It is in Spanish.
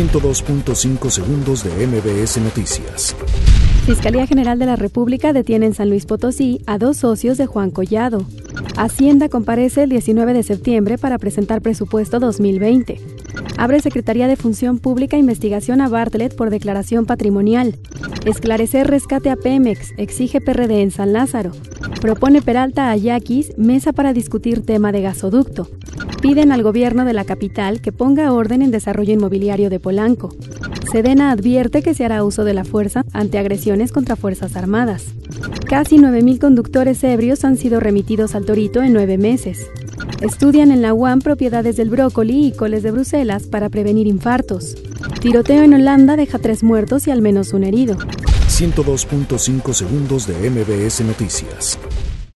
102.5 segundos de MBS Noticias. Fiscalía General de la República detiene en San Luis Potosí a dos socios de Juan Collado. Hacienda comparece el 19 de septiembre para presentar presupuesto 2020. Abre Secretaría de Función Pública investigación a Bartlett por declaración patrimonial. Esclarecer rescate a Pemex, exige PRD en San Lázaro. Propone Peralta a Yaquis mesa para discutir tema de gasoducto. Piden al gobierno de la capital que ponga orden en desarrollo inmobiliario de Polanco. Sedena advierte que se hará uso de la fuerza ante agresiones contra Fuerzas Armadas. Casi 9.000 conductores ebrios han sido remitidos al Torito en nueve meses. Estudian en la UAM propiedades del brócoli y coles de Bruselas para prevenir infartos. Tiroteo en Holanda deja tres muertos y al menos un herido. 102.5 segundos de MBS Noticias.